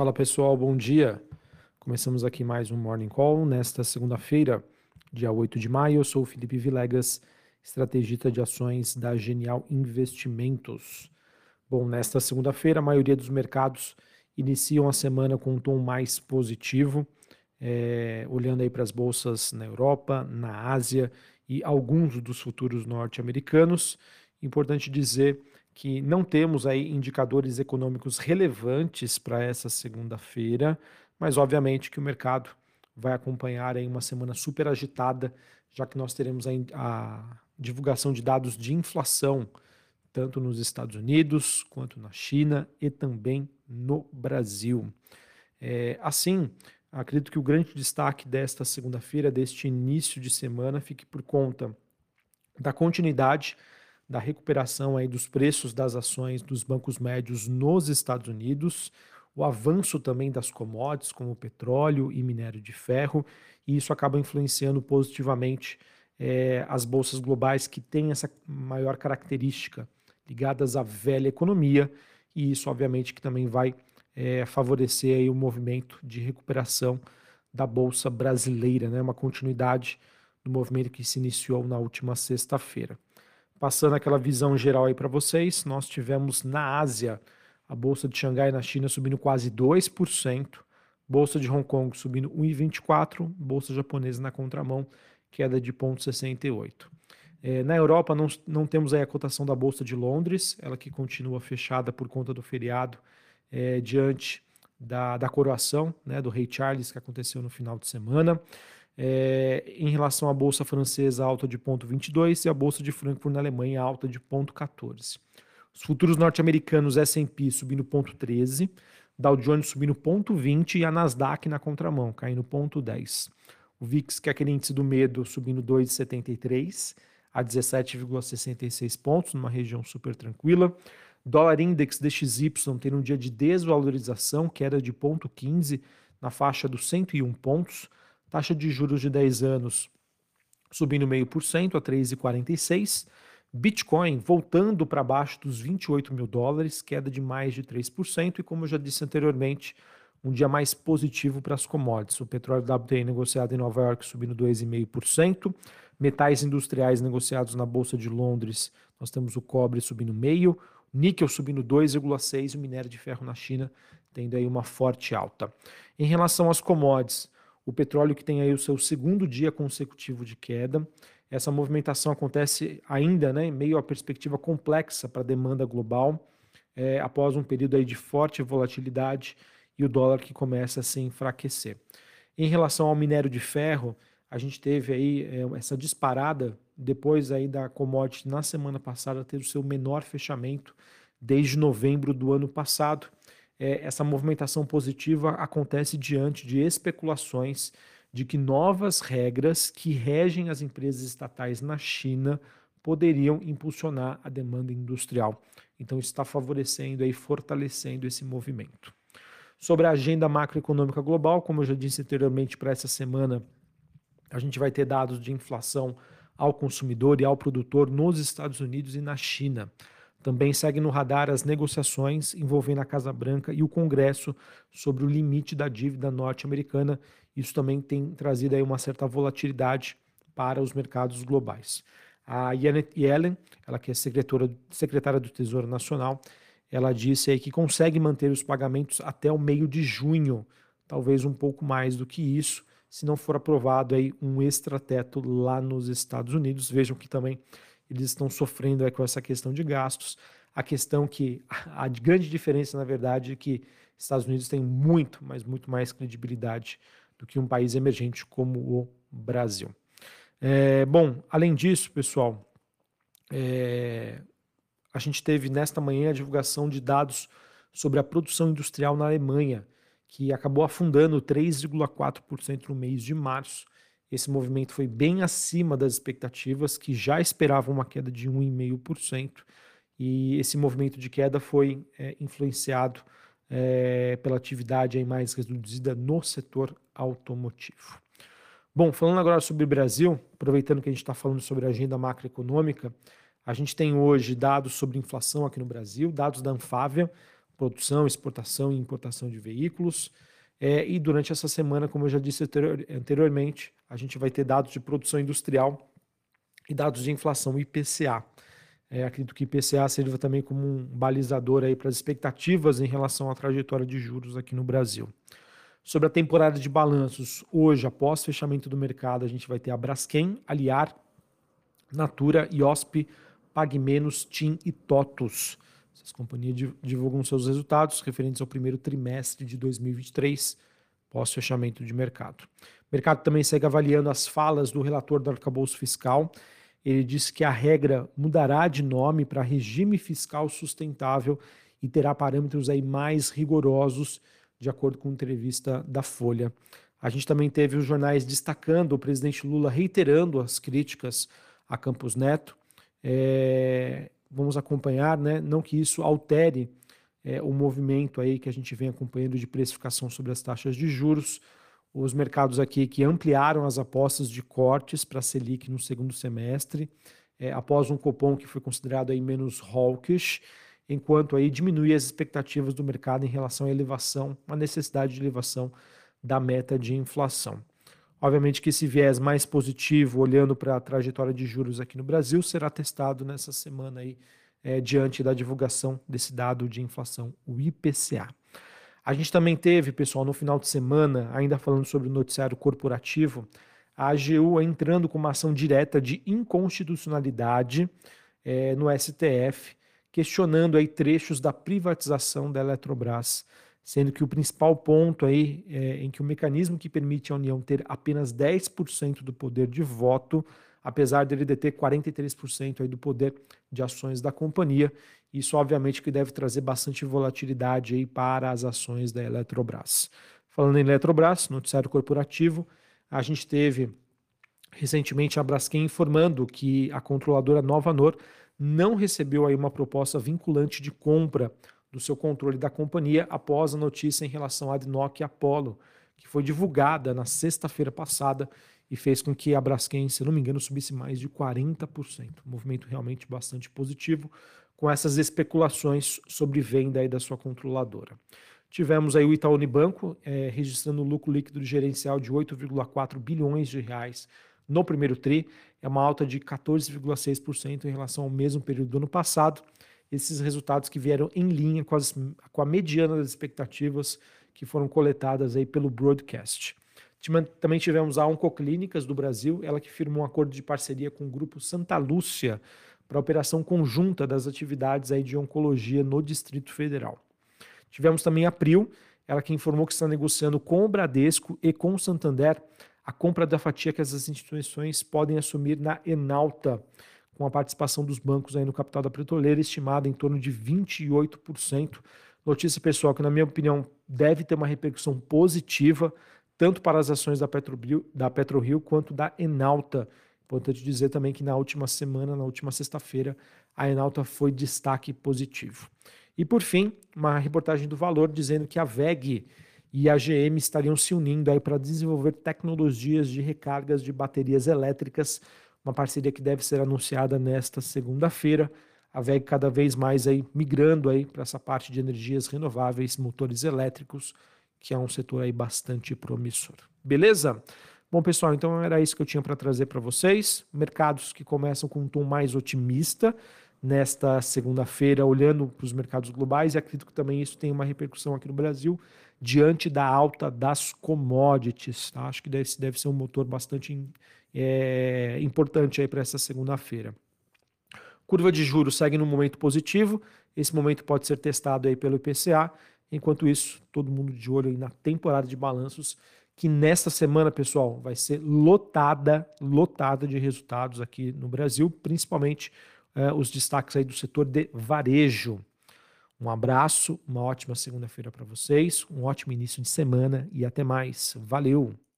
Fala pessoal, bom dia. Começamos aqui mais um Morning Call nesta segunda-feira, dia 8 de maio. Eu sou o Felipe Vilegas, estrategista de ações da Genial Investimentos. Bom, nesta segunda-feira, a maioria dos mercados iniciam a semana com um tom mais positivo, é, olhando aí para as bolsas na Europa, na Ásia e alguns dos futuros norte-americanos. Importante dizer que não temos aí indicadores econômicos relevantes para essa segunda-feira, mas obviamente que o mercado vai acompanhar aí uma semana super agitada, já que nós teremos a, a divulgação de dados de inflação, tanto nos Estados Unidos quanto na China e também no Brasil. É, assim, acredito que o grande destaque desta segunda-feira, deste início de semana, fique por conta da continuidade da recuperação aí dos preços das ações dos bancos médios nos Estados Unidos, o avanço também das commodities, como petróleo e minério de ferro, e isso acaba influenciando positivamente é, as bolsas globais que têm essa maior característica ligadas à velha economia, e isso obviamente que também vai é, favorecer aí o movimento de recuperação da bolsa brasileira, né, uma continuidade do movimento que se iniciou na última sexta-feira. Passando aquela visão geral aí para vocês, nós tivemos na Ásia a bolsa de Xangai na China subindo quase 2%, bolsa de Hong Kong subindo 1,24%, bolsa japonesa na contramão, queda de 0,68%. É, na Europa não, não temos aí a cotação da bolsa de Londres, ela que continua fechada por conta do feriado é, diante da, da coroação né, do rei Charles que aconteceu no final de semana. É, em relação à bolsa francesa, alta de 0,22 e a bolsa de Frankfurt na Alemanha, alta de 0,14. Os futuros norte-americanos S&P subindo 0,13, Dow Jones subindo 0,20 e a Nasdaq na contramão, caindo 0,10. O VIX, que é aquele índice do medo, subindo 2,73 a 17,66 pontos, numa região super tranquila. Dólar Index DXY tendo um dia de desvalorização, queda de 0,15 na faixa dos 101 pontos. Taxa de juros de 10 anos subindo meio por cento a 3,46. Bitcoin voltando para baixo dos 28 mil dólares, queda de mais de 3%. E como eu já disse anteriormente, um dia mais positivo para as commodities. O petróleo WTI negociado em Nova York subindo 2,5%. Metais industriais negociados na Bolsa de Londres, nós temos o cobre subindo meio, níquel subindo 2,6% e o minério de ferro na China tendo aí uma forte alta. Em relação às commodities, o petróleo que tem aí o seu segundo dia consecutivo de queda. Essa movimentação acontece ainda né, em meio à perspectiva complexa para a demanda global, é, após um período aí de forte volatilidade e o dólar que começa a se enfraquecer. Em relação ao minério de ferro, a gente teve aí é, essa disparada depois aí da commodity na semana passada ter o seu menor fechamento desde novembro do ano passado é, essa movimentação positiva acontece diante de especulações de que novas regras que regem as empresas estatais na China poderiam impulsionar a demanda industrial. Então está favorecendo e fortalecendo esse movimento. Sobre a agenda macroeconômica global, como eu já disse anteriormente para essa semana, a gente vai ter dados de inflação ao consumidor e ao produtor nos Estados Unidos e na China. Também segue no radar as negociações envolvendo a Casa Branca e o Congresso sobre o limite da dívida norte-americana. Isso também tem trazido aí uma certa volatilidade para os mercados globais. A Janet Yellen, ela que é secretária do Tesouro Nacional, ela disse aí que consegue manter os pagamentos até o meio de junho, talvez um pouco mais do que isso, se não for aprovado aí um extrateto lá nos Estados Unidos. Vejam que também eles estão sofrendo é, com essa questão de gastos. A questão que a grande diferença, na verdade, é que Estados Unidos tem muito, mas muito mais credibilidade do que um país emergente como o Brasil. É, bom, além disso, pessoal, é, a gente teve nesta manhã a divulgação de dados sobre a produção industrial na Alemanha, que acabou afundando 3,4% no mês de março, esse movimento foi bem acima das expectativas, que já esperavam uma queda de 1,5%, e esse movimento de queda foi é, influenciado é, pela atividade aí mais reduzida no setor automotivo. Bom, falando agora sobre o Brasil, aproveitando que a gente está falando sobre a agenda macroeconômica, a gente tem hoje dados sobre inflação aqui no Brasil, dados da Anfávia, produção, exportação e importação de veículos. É, e durante essa semana, como eu já disse anteriormente, a gente vai ter dados de produção industrial e dados de inflação IPCA. É, acredito que IPCA sirva também como um balizador aí para as expectativas em relação à trajetória de juros aqui no Brasil. Sobre a temporada de balanços, hoje, após fechamento do mercado, a gente vai ter a Braskem, Aliar, Natura, IOSP, PagMenos, TIM e TOTUS. Essas companhias divulgam seus resultados referentes ao primeiro trimestre de 2023, pós-fechamento de mercado. O mercado também segue avaliando as falas do relator do arcabouço fiscal ele disse que a regra mudará de nome para regime fiscal sustentável e terá parâmetros aí mais rigorosos, de acordo com entrevista da Folha. A gente também teve os jornais destacando o presidente Lula reiterando as críticas a Campos Neto. É, vamos acompanhar, né? não que isso altere é, o movimento aí que a gente vem acompanhando de precificação sobre as taxas de juros os mercados aqui que ampliaram as apostas de cortes para a Selic no segundo semestre, é, após um cupom que foi considerado aí menos hawkish, enquanto aí diminui as expectativas do mercado em relação à elevação, a necessidade de elevação da meta de inflação. Obviamente que esse viés mais positivo, olhando para a trajetória de juros aqui no Brasil, será testado nessa semana aí, é, diante da divulgação desse dado de inflação, o IPCA. A gente também teve, pessoal, no final de semana, ainda falando sobre o noticiário corporativo, a AGU entrando com uma ação direta de inconstitucionalidade é, no STF, questionando aí trechos da privatização da Eletrobras, sendo que o principal ponto aí é em que o mecanismo que permite a União ter apenas 10% do poder de voto apesar dele deter 43% aí do poder de ações da companhia. Isso, obviamente, que deve trazer bastante volatilidade aí para as ações da Eletrobras. Falando em Eletrobras, noticiário corporativo, a gente teve recentemente a Braskem informando que a controladora Nova Nor não recebeu aí uma proposta vinculante de compra do seu controle da companhia após a notícia em relação à Adnoc e Apollo, que foi divulgada na sexta-feira passada e fez com que a Braskem, se não me engano, subisse mais de 40%. Um movimento realmente bastante positivo com essas especulações sobre venda aí da sua controladora. Tivemos aí o Itaú Unibanco é, registrando lucro líquido gerencial de 8,4 bilhões de reais no primeiro TRI, é uma alta de 14,6% em relação ao mesmo período do ano passado. Esses resultados que vieram em linha com, as, com a mediana das expectativas que foram coletadas aí pelo broadcast. Também tivemos a Oncoclínicas do Brasil, ela que firmou um acordo de parceria com o grupo Santa Lúcia para operação conjunta das atividades aí de oncologia no Distrito Federal. Tivemos também a Pril, ela que informou que está negociando com o Bradesco e com o Santander a compra da fatia que essas instituições podem assumir na Enalta, com a participação dos bancos aí no capital da petroleira estimada em torno de 28%. Notícia pessoal que, na minha opinião, deve ter uma repercussão positiva tanto para as ações da PetroRio, da PetroRio quanto da Enalta. Importante dizer também que na última semana, na última sexta-feira, a Enalta foi destaque positivo. E por fim, uma reportagem do Valor dizendo que a VEG e a GM estariam se unindo aí para desenvolver tecnologias de recargas de baterias elétricas, uma parceria que deve ser anunciada nesta segunda-feira. A VEG cada vez mais aí migrando aí para essa parte de energias renováveis, motores elétricos, que é um setor aí bastante promissor. Beleza? Bom, pessoal, então era isso que eu tinha para trazer para vocês. Mercados que começam com um tom mais otimista nesta segunda-feira, olhando para os mercados globais, e acredito que também isso tem uma repercussão aqui no Brasil, diante da alta das commodities. Tá? Acho que deve, deve ser um motor bastante é, importante aí para essa segunda-feira. Curva de juros segue no momento positivo. Esse momento pode ser testado aí pelo IPCA Enquanto isso, todo mundo de olho aí na temporada de balanços, que nesta semana, pessoal, vai ser lotada, lotada de resultados aqui no Brasil, principalmente eh, os destaques aí do setor de varejo. Um abraço, uma ótima segunda-feira para vocês, um ótimo início de semana e até mais. Valeu!